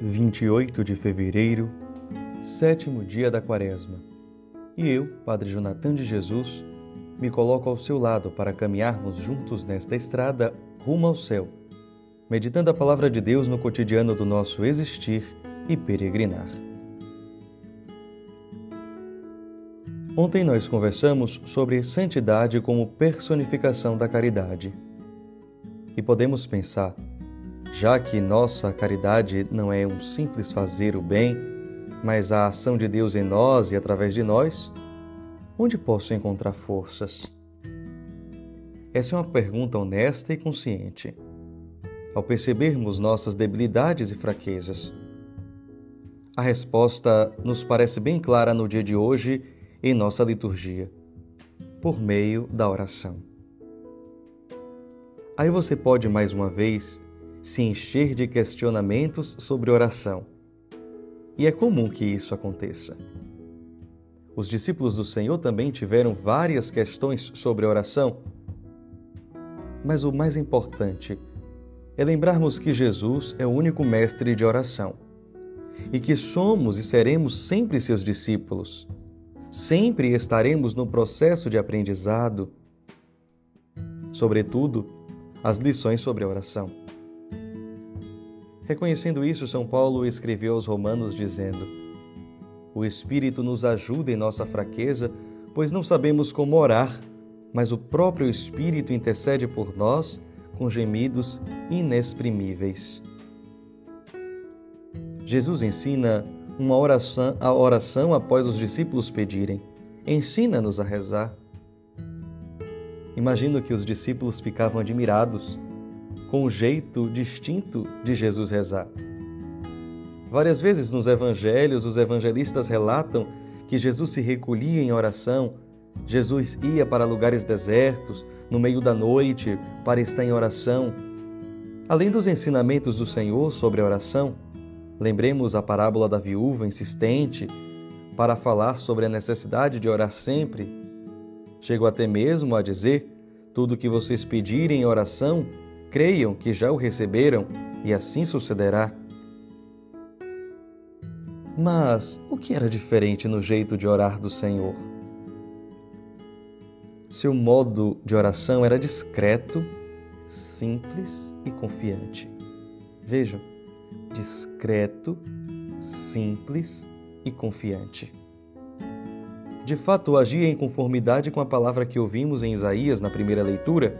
28 de fevereiro, sétimo dia da Quaresma. E eu, Padre Jonathan de Jesus, me coloco ao seu lado para caminharmos juntos nesta estrada rumo ao céu, meditando a palavra de Deus no cotidiano do nosso existir e peregrinar. Ontem nós conversamos sobre santidade como personificação da caridade. E podemos pensar, já que nossa caridade não é um simples fazer o bem, mas a ação de Deus em nós e através de nós, onde posso encontrar forças? Essa é uma pergunta honesta e consciente. Ao percebermos nossas debilidades e fraquezas, a resposta nos parece bem clara no dia de hoje em nossa liturgia, por meio da oração. Aí você pode mais uma vez se encher de questionamentos sobre oração. E é comum que isso aconteça. Os discípulos do Senhor também tiveram várias questões sobre oração. Mas o mais importante é lembrarmos que Jesus é o único mestre de oração e que somos e seremos sempre seus discípulos. Sempre estaremos no processo de aprendizado, sobretudo as lições sobre a oração. Reconhecendo isso, São Paulo escreveu aos Romanos dizendo: O Espírito nos ajuda em nossa fraqueza, pois não sabemos como orar, mas o próprio Espírito intercede por nós com gemidos inexprimíveis. Jesus ensina uma oração, a oração após os discípulos pedirem. Ensina-nos a rezar. Imagino que os discípulos ficavam admirados com o jeito distinto de Jesus rezar. Várias vezes nos evangelhos, os evangelistas relatam que Jesus se recolhia em oração, Jesus ia para lugares desertos, no meio da noite, para estar em oração. Além dos ensinamentos do Senhor sobre a oração, lembremos a parábola da viúva insistente para falar sobre a necessidade de orar sempre. Chegou até mesmo a dizer: tudo que vocês pedirem em oração, creiam que já o receberam e assim sucederá. Mas o que era diferente no jeito de orar do Senhor? Seu modo de oração era discreto, simples e confiante. Vejam, discreto, simples e confiante. De fato, agia em conformidade com a palavra que ouvimos em Isaías na primeira leitura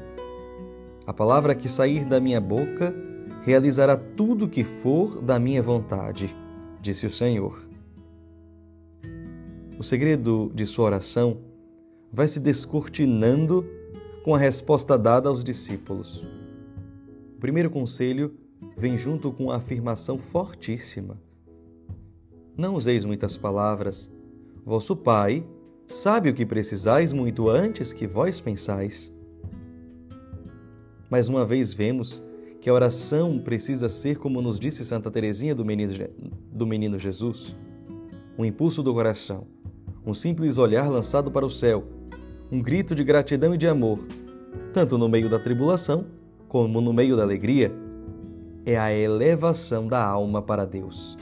a palavra que sair da minha boca realizará tudo o que for da minha vontade, disse o Senhor. O segredo de sua oração vai se descortinando com a resposta dada aos discípulos. O primeiro conselho vem junto com a afirmação fortíssima. Não useis muitas palavras. Vosso Pai sabe o que precisais muito antes que vós pensais. Mais uma vez vemos que a oração precisa ser, como nos disse Santa Teresinha do Menino, do Menino Jesus, um impulso do coração, um simples olhar lançado para o céu, um grito de gratidão e de amor, tanto no meio da tribulação como no meio da alegria, é a elevação da alma para Deus.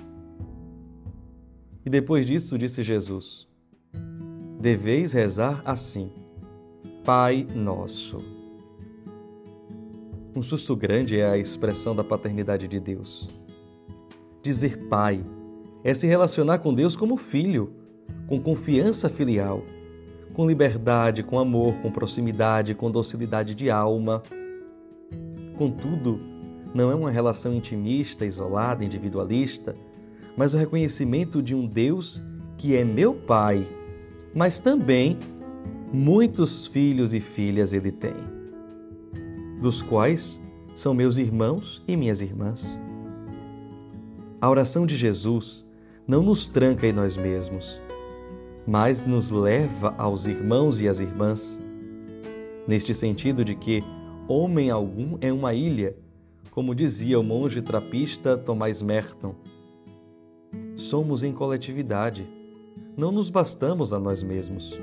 E depois disso disse Jesus: Deveis rezar assim: Pai nosso. Um susto grande é a expressão da paternidade de Deus. Dizer pai é se relacionar com Deus como filho, com confiança filial, com liberdade, com amor, com proximidade, com docilidade de alma. Contudo, não é uma relação intimista, isolada, individualista, mas o reconhecimento de um Deus que é meu Pai, mas também muitos filhos e filhas ele tem dos quais são meus irmãos e minhas irmãs. A oração de Jesus não nos tranca em nós mesmos, mas nos leva aos irmãos e às irmãs, neste sentido de que homem algum é uma ilha, como dizia o monge trapista Tomás Merton. Somos em coletividade, não nos bastamos a nós mesmos.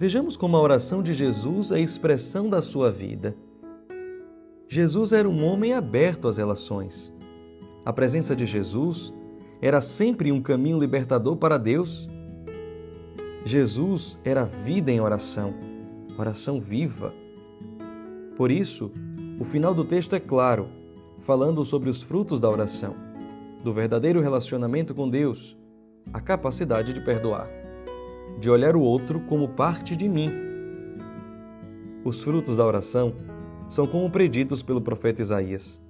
Vejamos como a oração de Jesus é a expressão da sua vida. Jesus era um homem aberto às relações. A presença de Jesus era sempre um caminho libertador para Deus. Jesus era vida em oração, oração viva. Por isso, o final do texto é claro, falando sobre os frutos da oração, do verdadeiro relacionamento com Deus, a capacidade de perdoar, de olhar o outro como parte de mim. Os frutos da oração são como preditos pelo profeta Isaías.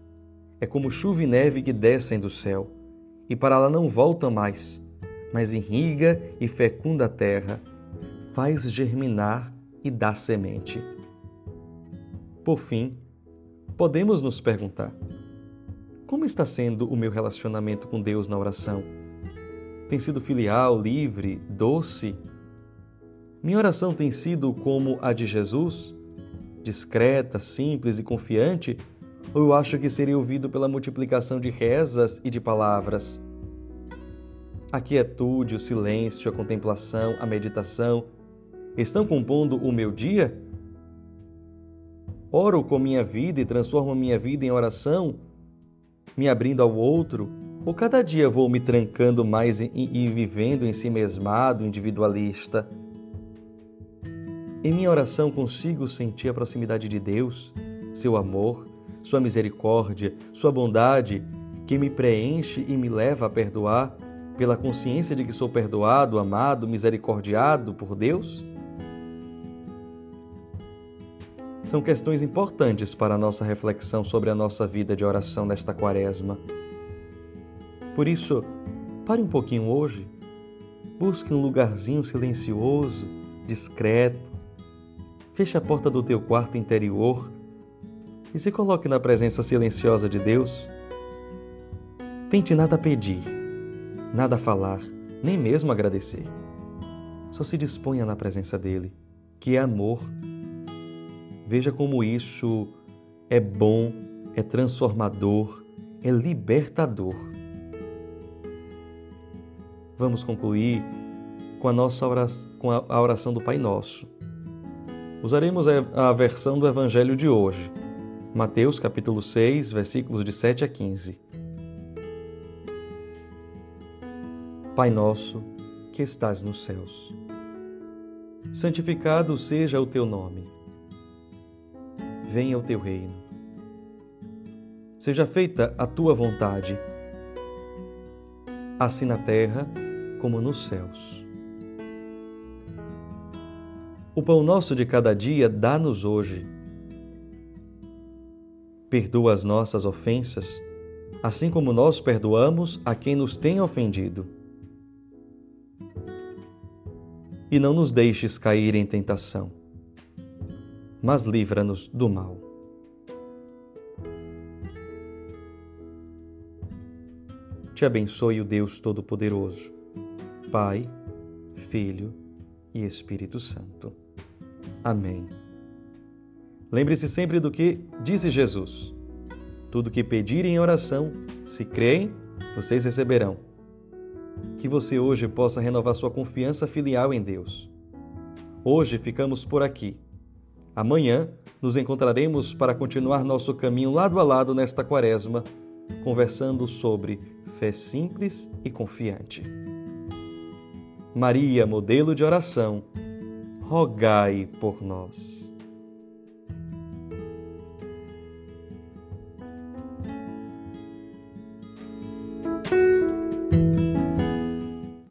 É como chuva e neve que descem do céu, e para lá não voltam mais, mas irriga e fecunda a terra, faz germinar e dá semente. Por fim, podemos nos perguntar: como está sendo o meu relacionamento com Deus na oração? Tem sido filial, livre, doce? Minha oração tem sido como a de Jesus? discreta, simples e confiante, ou eu acho que seria ouvido pela multiplicação de rezas e de palavras? A quietude, o silêncio, a contemplação, a meditação estão compondo o meu dia? Oro com minha vida e transformo minha vida em oração, me abrindo ao outro, ou cada dia vou me trancando mais e, vivendo em si mesmado, individualista? Em minha oração consigo sentir a proximidade de Deus, seu amor, sua misericórdia, sua bondade, que me preenche e me leva a perdoar pela consciência de que sou perdoado, amado, misericordiado por Deus? São questões importantes para a nossa reflexão sobre a nossa vida de oração nesta quaresma. Por isso, pare um pouquinho hoje, busque um lugarzinho silencioso, discreto, Feche a porta do teu quarto interior e se coloque na presença silenciosa de Deus. Tente nada pedir, nada falar, nem mesmo agradecer. Só se disponha na presença dele, que é amor. Veja como isso é bom, é transformador, é libertador. Vamos concluir com a nossa oração, com a oração do Pai Nosso. Usaremos a versão do Evangelho de hoje, Mateus capítulo 6, versículos de 7 a 15. Pai nosso, que estás nos céus, santificado seja o teu nome. Venha o teu reino. Seja feita a tua vontade, assim na terra como nos céus. O pão nosso de cada dia dá-nos hoje. Perdoa as nossas ofensas, assim como nós perdoamos a quem nos tem ofendido. E não nos deixes cair em tentação, mas livra-nos do mal. Te abençoe o Deus Todo-Poderoso, Pai, Filho e Espírito Santo. Amém. Lembre-se sempre do que disse Jesus: Tudo que pedirem em oração, se creem, vocês receberão. Que você hoje possa renovar sua confiança filial em Deus. Hoje ficamos por aqui. Amanhã nos encontraremos para continuar nosso caminho lado a lado nesta quaresma, conversando sobre fé simples e confiante. Maria, modelo de oração, rogai por nós.